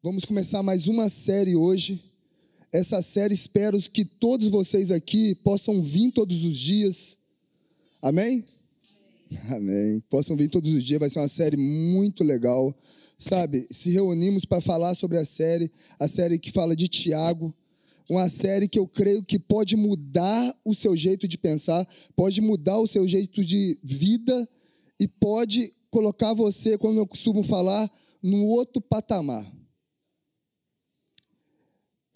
Vamos começar mais uma série hoje. Essa série espero que todos vocês aqui possam vir todos os dias. Amém? Amém. Possam vir todos os dias, vai ser uma série muito legal. Sabe, se reunimos para falar sobre a série, a série que fala de Tiago, uma série que eu creio que pode mudar o seu jeito de pensar, pode mudar o seu jeito de vida e pode colocar você, como eu costumo falar, num outro patamar.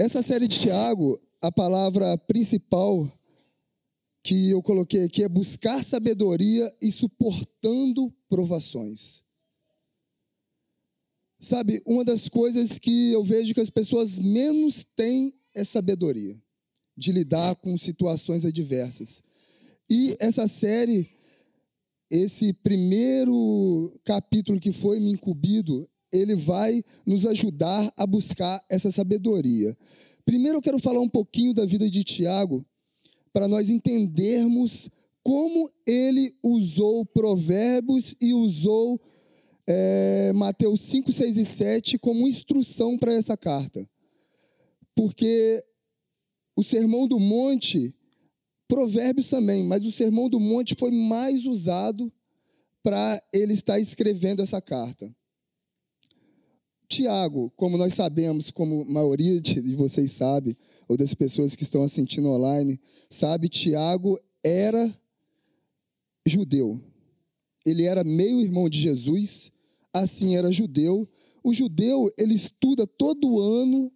Essa série de Tiago, a palavra principal que eu coloquei aqui é buscar sabedoria e suportando provações. Sabe, uma das coisas que eu vejo que as pessoas menos têm é sabedoria de lidar com situações adversas. E essa série, esse primeiro capítulo que foi me incumbido, ele vai nos ajudar a buscar essa sabedoria. Primeiro eu quero falar um pouquinho da vida de Tiago, para nós entendermos como ele usou provérbios e usou é, Mateus 5, 6 e 7 como instrução para essa carta. Porque o Sermão do Monte, Provérbios também, mas o Sermão do Monte foi mais usado para ele estar escrevendo essa carta. Tiago, como nós sabemos, como a maioria de vocês sabe, ou das pessoas que estão assistindo online, sabe, Tiago era judeu. Ele era meio irmão de Jesus, assim era judeu. O judeu, ele estuda todo ano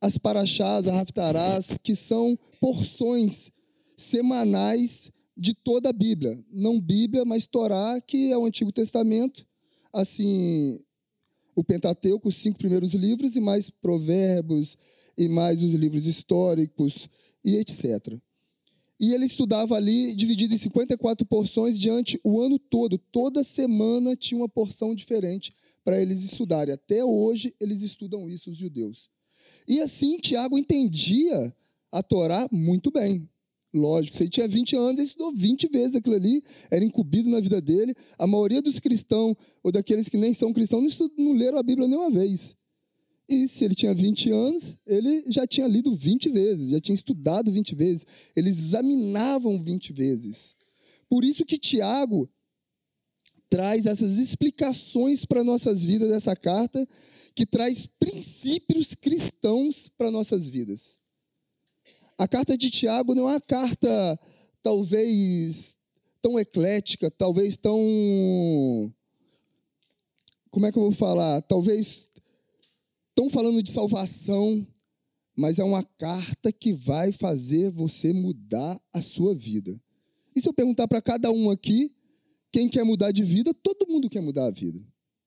as paraxás, as raftarás, que são porções semanais de toda a Bíblia. Não Bíblia, mas Torá, que é o Antigo Testamento. Assim, o Pentateuco, os cinco primeiros livros, e mais Provérbios, e mais os livros históricos, e etc. E ele estudava ali, dividido em 54 porções, diante o ano todo. Toda semana tinha uma porção diferente para eles estudarem. Até hoje eles estudam isso, os judeus. E assim, Tiago entendia a Torá muito bem. Lógico, se ele tinha 20 anos, ele estudou 20 vezes aquilo ali, era incumbido na vida dele. A maioria dos cristãos, ou daqueles que nem são cristãos, não, estudam, não leram a Bíblia nenhuma vez. E se ele tinha 20 anos, ele já tinha lido 20 vezes, já tinha estudado 20 vezes, eles examinavam 20 vezes. Por isso que Tiago traz essas explicações para nossas vidas dessa carta, que traz princípios cristãos para nossas vidas. A carta de Tiago não é uma carta talvez tão eclética, talvez tão como é que eu vou falar? Talvez Estão falando de salvação, mas é uma carta que vai fazer você mudar a sua vida. E se eu perguntar para cada um aqui, quem quer mudar de vida, todo mundo quer mudar a vida.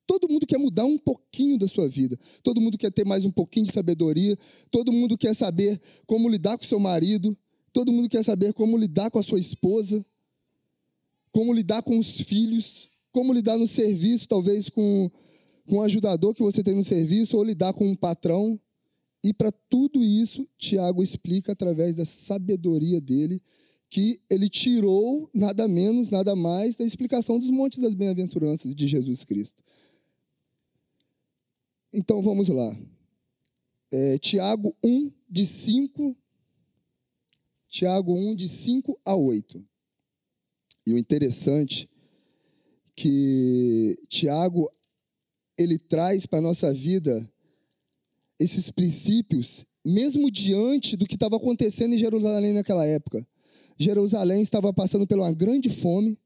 Todo mundo quer mudar um pouquinho da sua vida. Todo mundo quer ter mais um pouquinho de sabedoria. Todo mundo quer saber como lidar com seu marido. Todo mundo quer saber como lidar com a sua esposa. Como lidar com os filhos. Como lidar no serviço, talvez com com o ajudador que você tem no serviço ou lidar com um patrão. E para tudo isso, Tiago explica através da sabedoria dele que ele tirou nada menos, nada mais da explicação dos montes das bem-aventuranças de Jesus Cristo. Então vamos lá. É, Tiago 1, de 5. Tiago 1, de 5 a 8. E o interessante que Tiago ele traz para a nossa vida esses princípios, mesmo diante do que estava acontecendo em Jerusalém naquela época. Jerusalém estava passando por uma grande fome.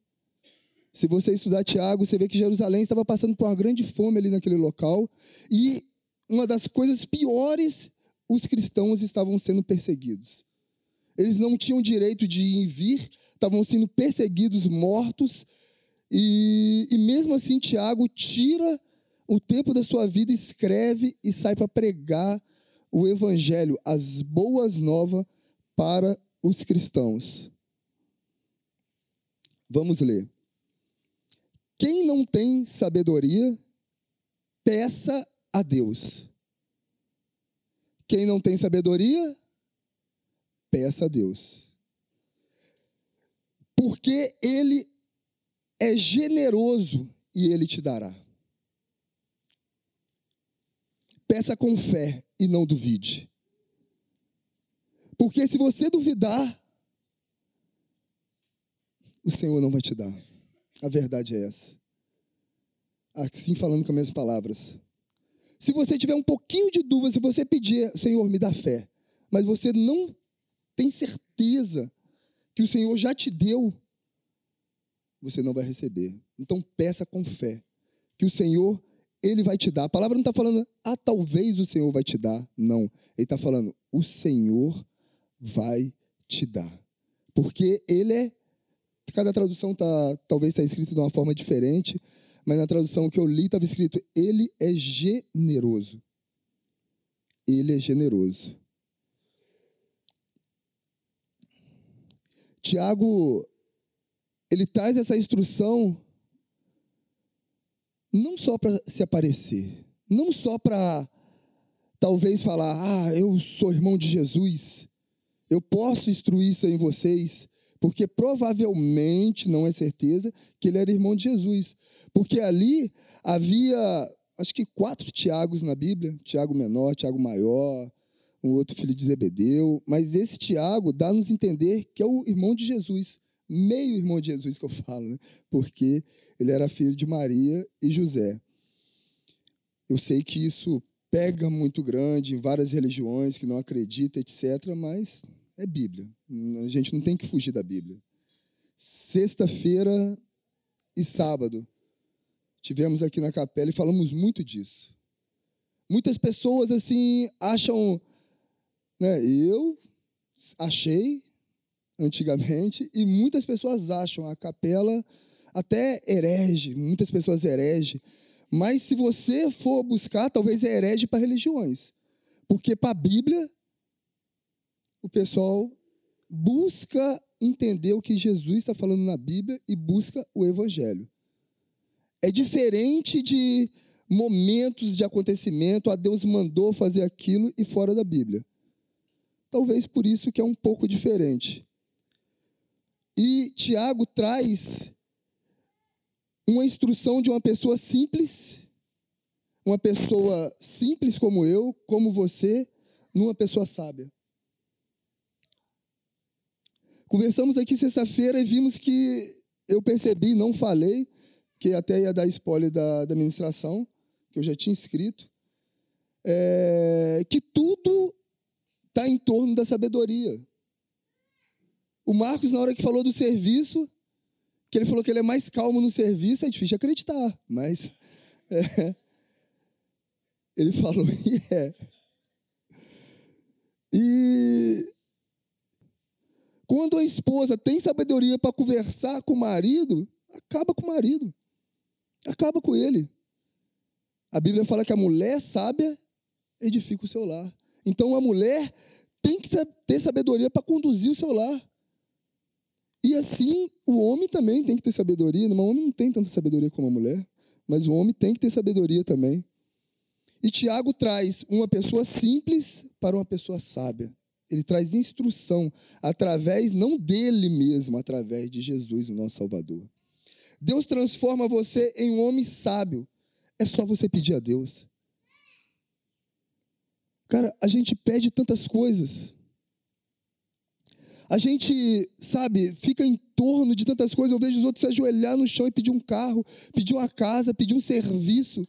Se você estudar Tiago, você vê que Jerusalém estava passando por uma grande fome ali naquele local. E uma das coisas piores, os cristãos estavam sendo perseguidos. Eles não tinham direito de ir e vir, estavam sendo perseguidos, mortos. E, e mesmo assim, Tiago tira o tempo da sua vida, escreve e sai para pregar o evangelho, as boas novas para os cristãos. Vamos ler. Quem não tem sabedoria, peça a Deus. Quem não tem sabedoria, peça a Deus. Porque Ele é generoso e Ele te dará. peça com fé e não duvide. Porque se você duvidar, o Senhor não vai te dar. A verdade é essa. Assim falando com as minhas palavras. Se você tiver um pouquinho de dúvida, se você pedir, Senhor, me dá fé, mas você não tem certeza que o Senhor já te deu, você não vai receber. Então peça com fé, que o Senhor, Ele vai te dar. A palavra não está falando, ah, talvez o Senhor vai te dar. Não. Ele está falando, o Senhor vai te dar. Porque Ele é. Cada tradução tá, talvez está escrito de uma forma diferente, mas na tradução que eu li estava escrito: Ele é generoso. Ele é generoso. Tiago, ele traz essa instrução não só para se aparecer, não só para talvez falar, ah, eu sou irmão de Jesus, eu posso instruir isso em vocês, porque provavelmente, não é certeza, que ele era irmão de Jesus. Porque ali havia, acho que quatro Tiagos na Bíblia: Tiago menor, Tiago maior, um outro filho de Zebedeu. Mas esse Tiago dá-nos entender que é o irmão de Jesus, meio irmão de Jesus que eu falo, né? porque ele era filho de Maria e José. Eu sei que isso pega muito grande em várias religiões que não acreditam, etc., mas é Bíblia. A gente não tem que fugir da Bíblia. Sexta-feira e sábado, tivemos aqui na capela e falamos muito disso. Muitas pessoas, assim, acham. Né, eu achei antigamente, e muitas pessoas acham a capela até herege, muitas pessoas herege. Mas se você for buscar, talvez é herege para religiões. Porque para a Bíblia, o pessoal busca entender o que Jesus está falando na Bíblia e busca o Evangelho. É diferente de momentos de acontecimento, a ah, Deus mandou fazer aquilo e fora da Bíblia. Talvez por isso que é um pouco diferente. E Tiago traz uma instrução de uma pessoa simples, uma pessoa simples como eu, como você, numa pessoa sábia. Conversamos aqui sexta-feira e vimos que eu percebi, não falei, que até ia dar spoiler da, da administração, que eu já tinha escrito, é, que tudo está em torno da sabedoria. O Marcos, na hora que falou do serviço, que ele falou que ele é mais calmo no serviço, é difícil acreditar, mas é, ele falou e é. E quando a esposa tem sabedoria para conversar com o marido, acaba com o marido. Acaba com ele. A Bíblia fala que a mulher sábia edifica o seu lar. Então a mulher tem que ter sabedoria para conduzir o seu lar. E assim, o homem também tem que ter sabedoria. O homem não tem tanta sabedoria como a mulher, mas o homem tem que ter sabedoria também. E Tiago traz uma pessoa simples para uma pessoa sábia. Ele traz instrução através, não dele mesmo, através de Jesus, o nosso Salvador. Deus transforma você em um homem sábio. É só você pedir a Deus. Cara, a gente pede tantas coisas. A gente, sabe, fica em torno de tantas coisas. Eu vejo os outros se ajoelhar no chão e pedir um carro, pedir uma casa, pedir um serviço.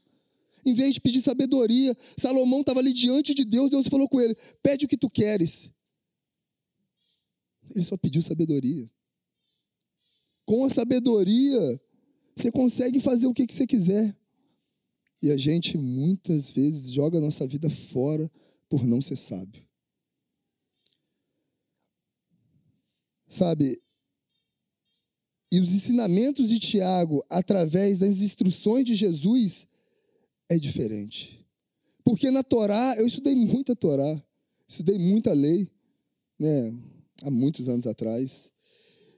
Em vez de pedir sabedoria, Salomão estava ali diante de Deus, Deus falou com ele: pede o que tu queres. Ele só pediu sabedoria. Com a sabedoria, você consegue fazer o que você quiser. E a gente muitas vezes joga a nossa vida fora por não ser sábio. Sabe? E os ensinamentos de Tiago, através das instruções de Jesus, é diferente. Porque na Torá, eu estudei muita Torá, estudei muita lei, né, há muitos anos atrás.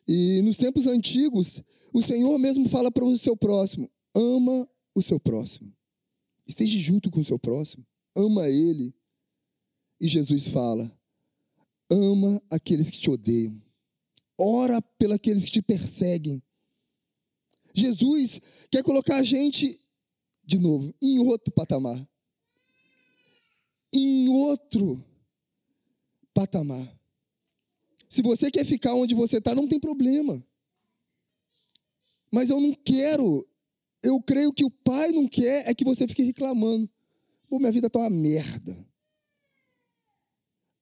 E nos tempos antigos, o Senhor mesmo fala para o seu próximo: ama o seu próximo. Esteja junto com o seu próximo, ama ele. E Jesus fala: ama aqueles que te odeiam, ora pelos que te perseguem. Jesus quer colocar a gente de novo, em outro patamar. outro patamar. Se você quer ficar onde você está, não tem problema. Mas eu não quero, eu creio que o pai não quer é que você fique reclamando. Pô, minha vida está uma merda.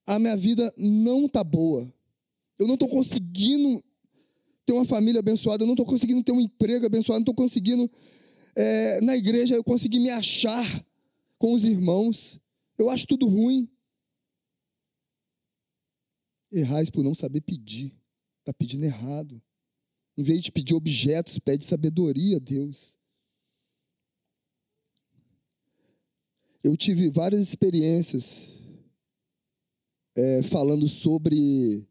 A minha vida não está boa. Eu não estou conseguindo ter uma família abençoada, eu não estou conseguindo ter um emprego abençoado, não estou conseguindo, é, na igreja, eu conseguir me achar com os irmãos. Eu acho tudo ruim. Errais por não saber pedir. Está pedindo errado. Em vez de pedir objetos, pede sabedoria a Deus. Eu tive várias experiências é, falando sobre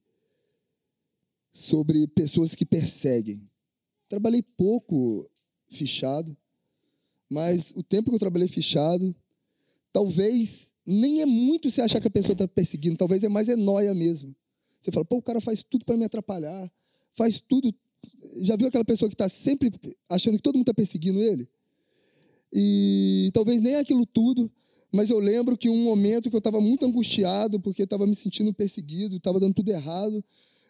sobre pessoas que perseguem. Trabalhei pouco fichado, mas o tempo que eu trabalhei fichado, talvez nem é muito você achar que a pessoa está perseguindo, talvez é mais é noia mesmo. Você fala, pô, o cara faz tudo para me atrapalhar, faz tudo. Já viu aquela pessoa que está sempre achando que todo mundo está perseguindo ele? E talvez nem aquilo tudo, mas eu lembro que um momento que eu estava muito angustiado, porque estava me sentindo perseguido, estava dando tudo errado.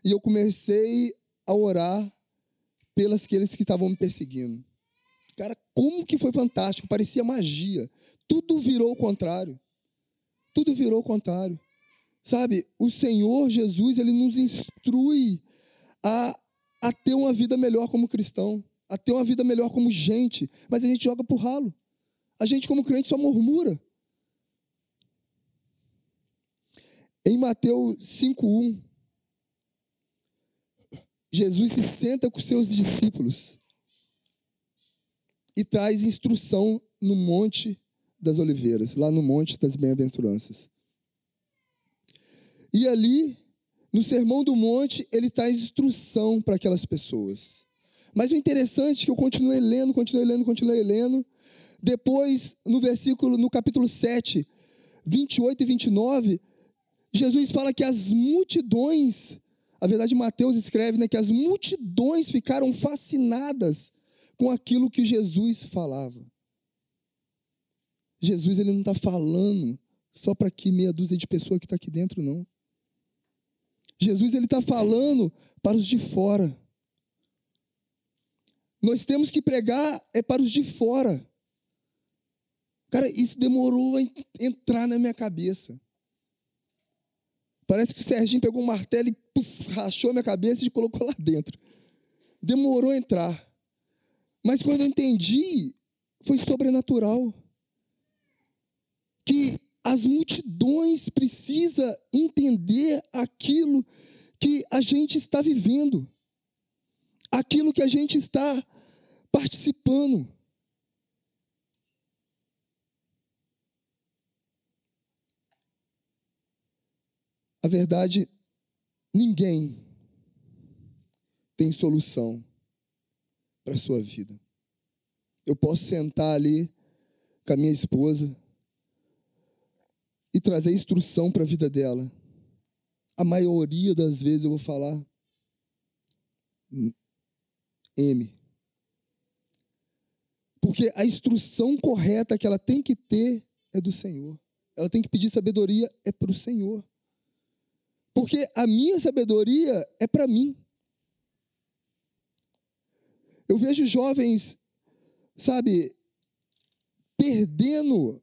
E eu comecei a orar pelas aqueles que estavam me perseguindo. Cara, como que foi fantástico, parecia magia. Tudo virou o contrário. Tudo virou o contrário. Sabe, o Senhor Jesus, ele nos instrui a, a ter uma vida melhor como cristão, a ter uma vida melhor como gente, mas a gente joga por ralo. A gente, como crente, só murmura. Em Mateus 5,1, Jesus se senta com seus discípulos e traz instrução no Monte das Oliveiras, lá no Monte das Bem-aventuranças. E ali, no Sermão do Monte, ele traz instrução para aquelas pessoas. Mas o interessante é que eu continuei lendo, continuei lendo, continuei lendo. Depois, no versículo, no capítulo 7, 28 e 29, Jesus fala que as multidões a verdade, Mateus escreve né, que as multidões ficaram fascinadas com aquilo que Jesus falava. Jesus ele não está falando só para que meia dúzia de pessoas que está aqui dentro, não. Jesus ele está falando para os de fora. Nós temos que pregar é para os de fora. Cara, isso demorou a entrar na minha cabeça. Parece que o Serginho pegou um martelo e puf, rachou a minha cabeça e colocou lá dentro. Demorou a entrar. Mas quando eu entendi, foi sobrenatural. Que as multidões precisam entender aquilo que a gente está vivendo, aquilo que a gente está participando. A verdade, ninguém tem solução para a sua vida. Eu posso sentar ali com a minha esposa e trazer instrução para a vida dela. A maioria das vezes eu vou falar M. Porque a instrução correta que ela tem que ter é do Senhor. Ela tem que pedir sabedoria é para o Senhor. Porque a minha sabedoria é para mim. Eu vejo jovens, sabe, perdendo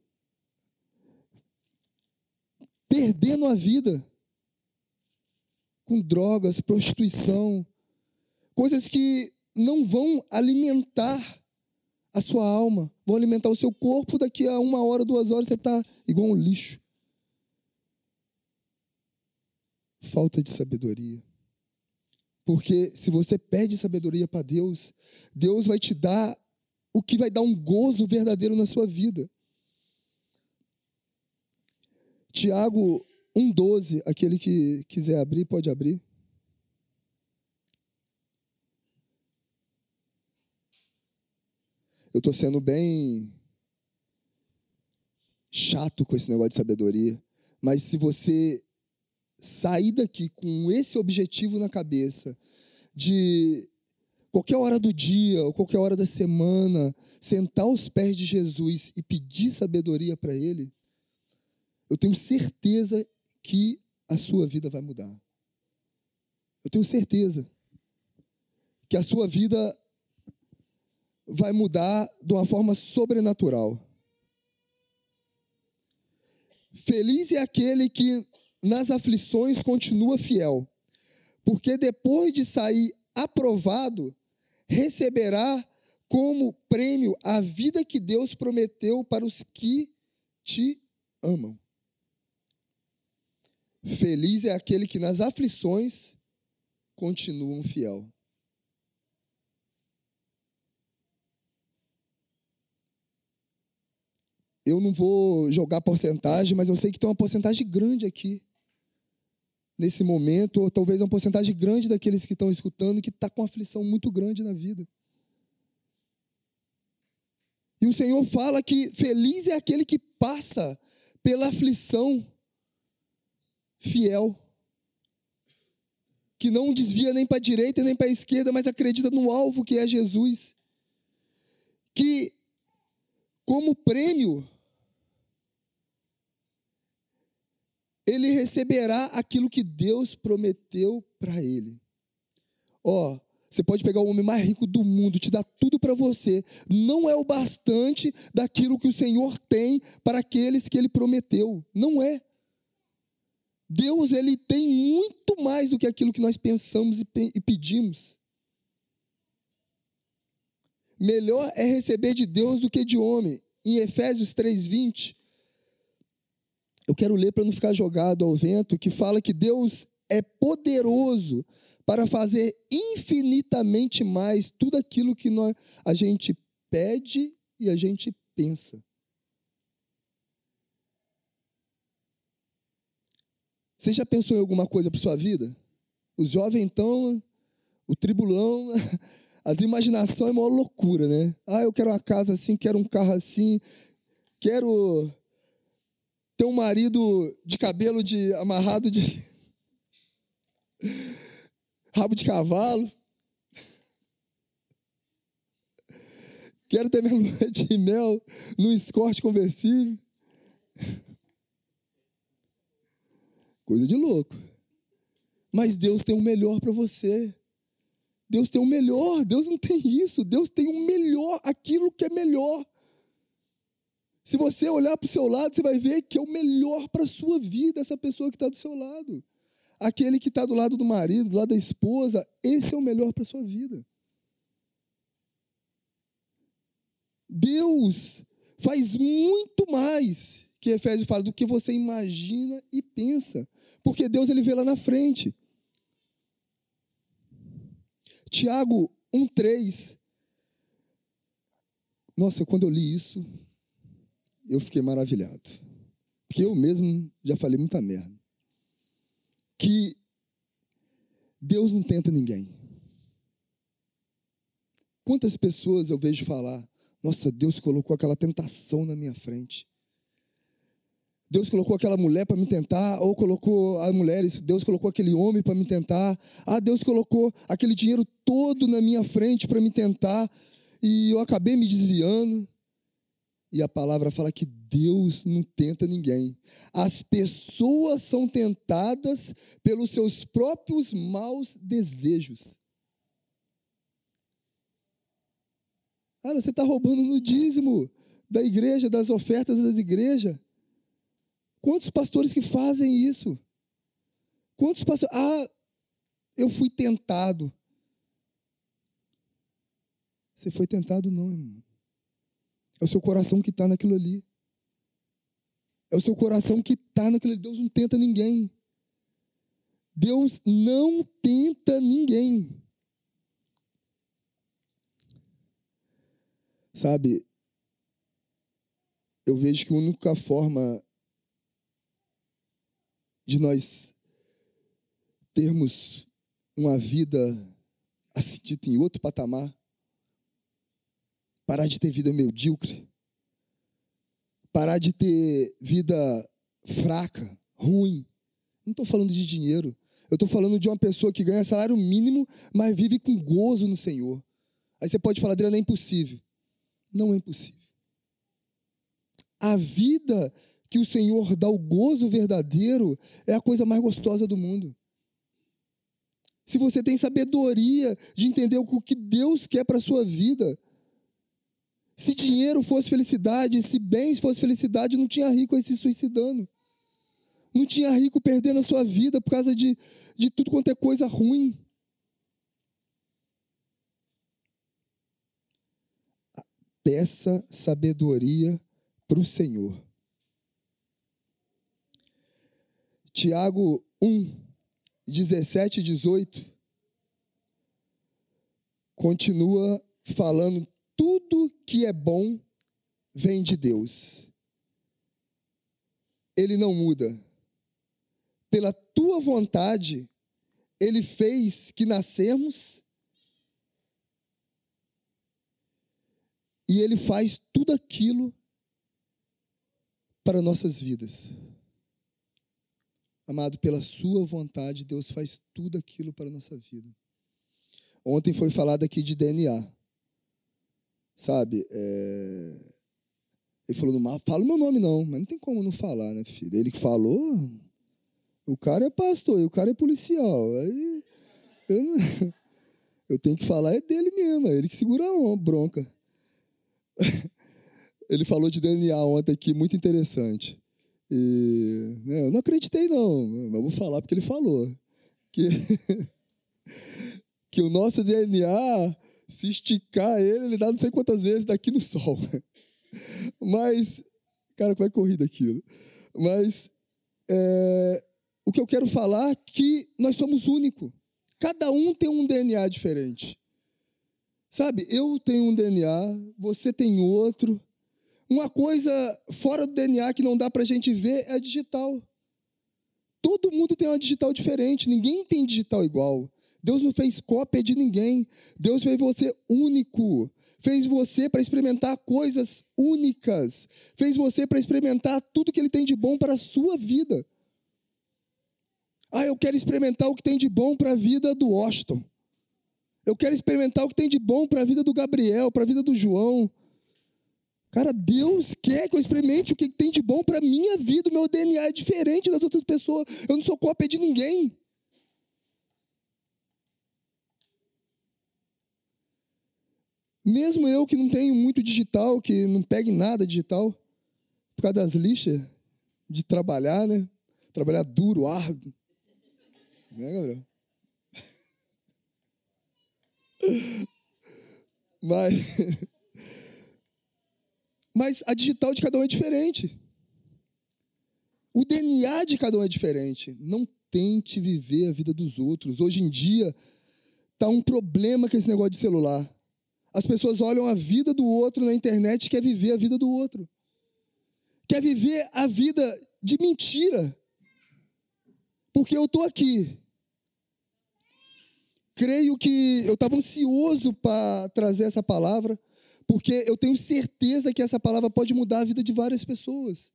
perdendo a vida com drogas, prostituição, coisas que não vão alimentar a sua alma, vão alimentar o seu corpo. Daqui a uma hora, duas horas, você está igual um lixo. falta de sabedoria. Porque se você pede sabedoria para Deus, Deus vai te dar o que vai dar um gozo verdadeiro na sua vida. Tiago 1,12, aquele que quiser abrir, pode abrir. Eu estou sendo bem chato com esse negócio de sabedoria, mas se você sair daqui com esse objetivo na cabeça de qualquer hora do dia ou qualquer hora da semana sentar aos pés de Jesus e pedir sabedoria para ele, eu tenho certeza que a sua vida vai mudar. Eu tenho certeza que a sua vida vai mudar de uma forma sobrenatural. Feliz é aquele que nas aflições continua fiel, porque depois de sair aprovado, receberá como prêmio a vida que Deus prometeu para os que te amam. Feliz é aquele que nas aflições continuam fiel. Eu não vou jogar porcentagem, mas eu sei que tem uma porcentagem grande aqui. Nesse momento, ou talvez uma porcentagem grande daqueles que estão escutando que está com aflição muito grande na vida. E o Senhor fala que feliz é aquele que passa pela aflição fiel. Que não desvia nem para a direita nem para a esquerda, mas acredita no alvo que é Jesus. Que, como prêmio, ele receberá aquilo que Deus prometeu para ele. Ó, oh, você pode pegar o homem mais rico do mundo, te dar tudo para você, não é o bastante daquilo que o Senhor tem para aqueles que ele prometeu. Não é. Deus ele tem muito mais do que aquilo que nós pensamos e pedimos. Melhor é receber de Deus do que de homem. Em Efésios 3:20, eu quero ler para não ficar jogado ao vento, que fala que Deus é poderoso para fazer infinitamente mais tudo aquilo que nós, a gente pede e a gente pensa. Você já pensou em alguma coisa para sua vida? Os jovens, então, o tribulão, as imaginações é uma loucura, né? Ah, eu quero uma casa assim, quero um carro assim, quero ter um marido de cabelo de amarrado de rabo de cavalo. Quero ter minha lua de mel num escorte conversível. Coisa de louco. Mas Deus tem o melhor para você. Deus tem o melhor. Deus não tem isso. Deus tem o melhor, aquilo que é melhor. Se você olhar para o seu lado, você vai ver que é o melhor para a sua vida, essa pessoa que está do seu lado. Aquele que está do lado do marido, do lado da esposa, esse é o melhor para a sua vida. Deus faz muito mais que Efésios fala do que você imagina e pensa, porque Deus ele vê lá na frente. Tiago 1:3 Nossa, quando eu li isso, eu fiquei maravilhado. Porque eu mesmo já falei muita merda. Que Deus não tenta ninguém. Quantas pessoas eu vejo falar, nossa, Deus colocou aquela tentação na minha frente. Deus colocou aquela mulher para me tentar, ou colocou as mulheres, Deus colocou aquele homem para me tentar. Ah, Deus colocou aquele dinheiro todo na minha frente para me tentar, e eu acabei me desviando. E a palavra fala que Deus não tenta ninguém. As pessoas são tentadas pelos seus próprios maus desejos. Cara, você está roubando no dízimo da igreja, das ofertas das igrejas. Quantos pastores que fazem isso? Quantos pastores. Ah, eu fui tentado. Você foi tentado, não, irmão. É o seu coração que está naquilo ali. É o seu coração que está naquilo ali. Deus não tenta ninguém. Deus não tenta ninguém. Sabe, eu vejo que a única forma de nós termos uma vida assim em outro patamar parar de ter vida medíocre, parar de ter vida fraca, ruim. Não estou falando de dinheiro. Eu estou falando de uma pessoa que ganha salário mínimo, mas vive com gozo no Senhor. Aí você pode falar, Adriano, é impossível. Não é impossível. A vida que o Senhor dá o gozo verdadeiro, é a coisa mais gostosa do mundo. Se você tem sabedoria de entender o que Deus quer para a sua vida, se dinheiro fosse felicidade, se bens fosse felicidade, não tinha rico aí se suicidando. Não tinha rico perdendo a sua vida por causa de, de tudo quanto é coisa ruim. Peça sabedoria para o Senhor. Tiago 1, 17 e 18 continua falando tudo que é bom vem de Deus. Ele não muda. Pela tua vontade, ele fez que nascemos e ele faz tudo aquilo para nossas vidas. Amado, pela Sua vontade, Deus faz tudo aquilo para a nossa vida. Ontem foi falado aqui de DNA. Sabe? É... Ele falou, não fala o meu nome não, mas não tem como não falar, né, filho? Ele que falou, o cara é pastor e o cara é policial. Aí eu, não... eu tenho que falar é dele mesmo, é ele que segura a bronca. Ele falou de DNA ontem aqui, muito interessante. E, né, eu não acreditei, não, mas vou falar porque ele falou. Que, que o nosso DNA, se esticar ele, ele dá não sei quantas vezes daqui no Sol. Mas, cara, como é corrida aquilo? Mas, é, o que eu quero falar é que nós somos únicos. Cada um tem um DNA diferente. Sabe, eu tenho um DNA, você tem outro. Uma coisa fora do DNA que não dá para a gente ver é a digital. Todo mundo tem uma digital diferente, ninguém tem digital igual. Deus não fez cópia de ninguém. Deus fez você único. Fez você para experimentar coisas únicas. Fez você para experimentar tudo que Ele tem de bom para a sua vida. Ah, eu quero experimentar o que tem de bom para a vida do Washington. Eu quero experimentar o que tem de bom para a vida do Gabriel, para a vida do João. Cara, Deus quer que eu experimente o que tem de bom para minha vida. O meu DNA é diferente das outras pessoas. Eu não sou cópia de ninguém. Mesmo eu que não tenho muito digital, que não pegue nada digital, por causa das lixas de trabalhar, né? Trabalhar duro, árduo. Né, Gabriel? Mas Mas a digital de cada um é diferente. O DNA de cada um é diferente. Não tente viver a vida dos outros. Hoje em dia, tá um problema com esse negócio de celular. As pessoas olham a vida do outro na internet e quer viver a vida do outro. Quer viver a vida de mentira. Porque eu estou aqui. Creio que eu estava ansioso para trazer essa palavra porque eu tenho certeza que essa palavra pode mudar a vida de várias pessoas.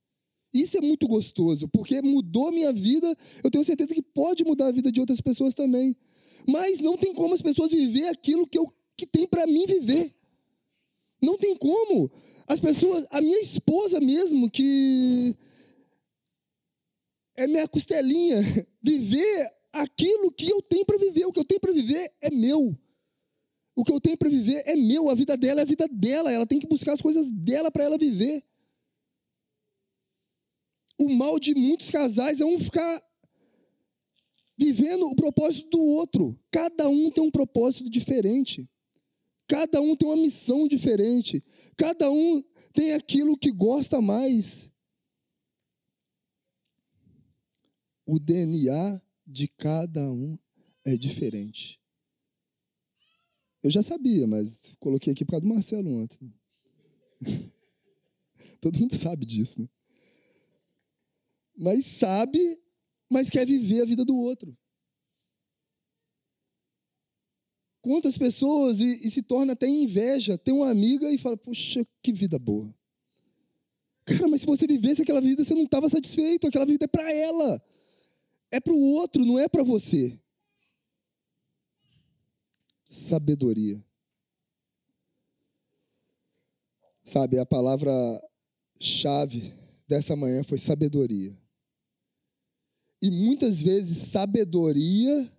Isso é muito gostoso, porque mudou minha vida, eu tenho certeza que pode mudar a vida de outras pessoas também. Mas não tem como as pessoas viver aquilo que, eu, que tem para mim viver. Não tem como. As pessoas, a minha esposa mesmo, que é minha costelinha, viver aquilo que eu tenho para viver. O que eu tenho para viver é meu. O que eu tenho para viver é meu, a vida dela é a vida dela, ela tem que buscar as coisas dela para ela viver. O mal de muitos casais é um ficar vivendo o propósito do outro. Cada um tem um propósito diferente. Cada um tem uma missão diferente. Cada um tem aquilo que gosta mais. O DNA de cada um é diferente. Eu já sabia, mas coloquei aqui por causa do Marcelo ontem. Todo mundo sabe disso, né? Mas sabe, mas quer viver a vida do outro. Quantas pessoas e, e se torna até inveja, tem uma amiga e fala, poxa, que vida boa. Cara, mas se você vivesse aquela vida, você não estava satisfeito. Aquela vida é para ela. É para o outro, não é para você sabedoria. Sabe, a palavra chave dessa manhã foi sabedoria. E muitas vezes sabedoria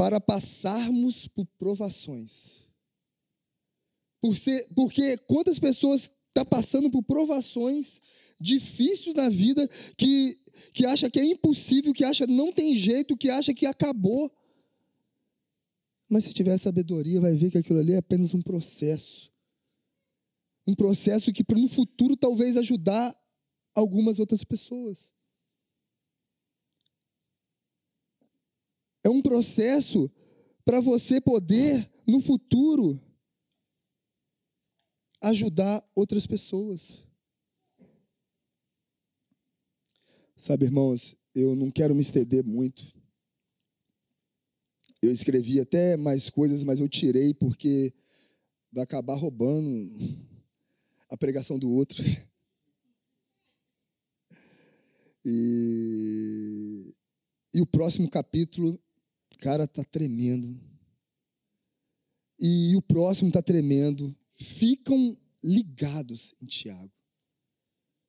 para passarmos por provações. Por ser, porque quantas pessoas estão tá passando por provações difíceis na vida que, que acha que é impossível, que acha não tem jeito, que acha que acabou. Mas se tiver sabedoria, vai ver que aquilo ali é apenas um processo. Um processo que no futuro talvez ajudar algumas outras pessoas. É um processo para você poder, no futuro, ajudar outras pessoas. Sabe, irmãos, eu não quero me estender muito. Eu escrevi até mais coisas, mas eu tirei porque vai acabar roubando a pregação do outro. E, e o próximo capítulo, cara, tá tremendo. E o próximo tá tremendo. Ficam ligados em Tiago.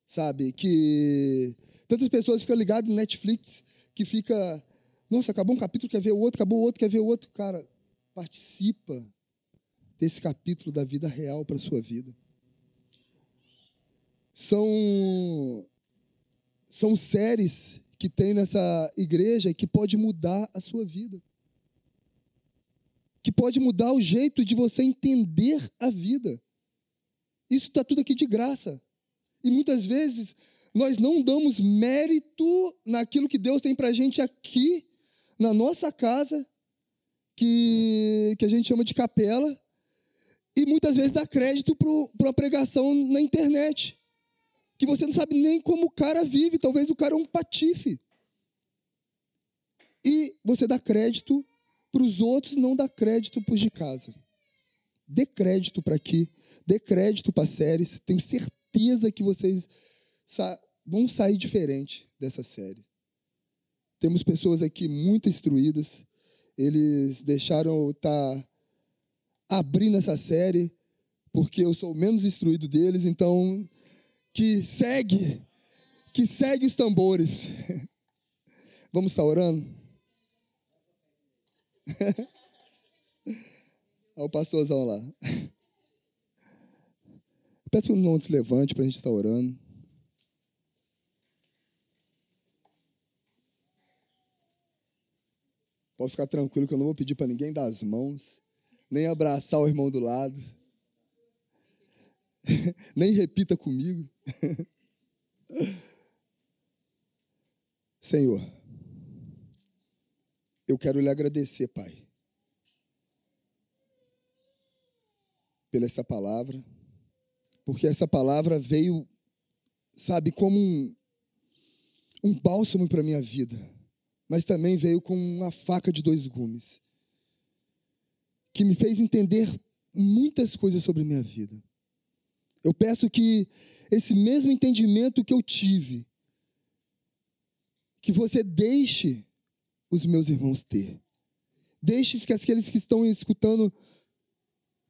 Sabe, que tantas pessoas ficam ligadas no Netflix, que fica, nossa, acabou um capítulo, quer ver o outro, acabou o outro, quer ver o outro. Cara, participa desse capítulo da vida real para a sua vida. São são séries que tem nessa igreja que pode mudar a sua vida. Que pode mudar o jeito de você entender a vida. Isso está tudo aqui de graça. E muitas vezes nós não damos mérito naquilo que Deus tem para a gente aqui, na nossa casa, que, que a gente chama de capela, e muitas vezes dá crédito para uma pregação na internet que você não sabe nem como o cara vive, talvez o cara é um patife. E você dá crédito para os outros, não dá crédito para os de casa. Dê crédito para aqui, dê crédito para séries. Tenho certeza que vocês sa vão sair diferente dessa série. Temos pessoas aqui muito instruídas. Eles deixaram estar tá abrindo essa série porque eu sou o menos instruído deles, então que segue, que segue os tambores. Vamos estar orando? Olha o pastorzão lá. Peço que o não se levante para a gente estar orando. Pode ficar tranquilo que eu não vou pedir para ninguém dar as mãos, nem abraçar o irmão do lado. Nem repita comigo. Senhor, eu quero lhe agradecer, Pai, pela essa palavra, porque essa palavra veio, sabe, como um, um bálsamo para a minha vida, mas também veio com uma faca de dois gumes, que me fez entender muitas coisas sobre minha vida. Eu peço que esse mesmo entendimento que eu tive, que você deixe os meus irmãos ter. Deixe que aqueles que estão escutando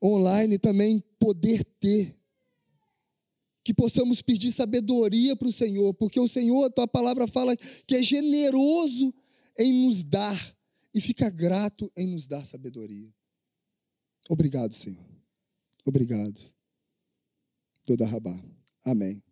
online também poder ter. Que possamos pedir sabedoria para o Senhor, porque o Senhor, a tua palavra fala que é generoso em nos dar e fica grato em nos dar sabedoria. Obrigado, Senhor. Obrigado. Toda Rabá. Amém.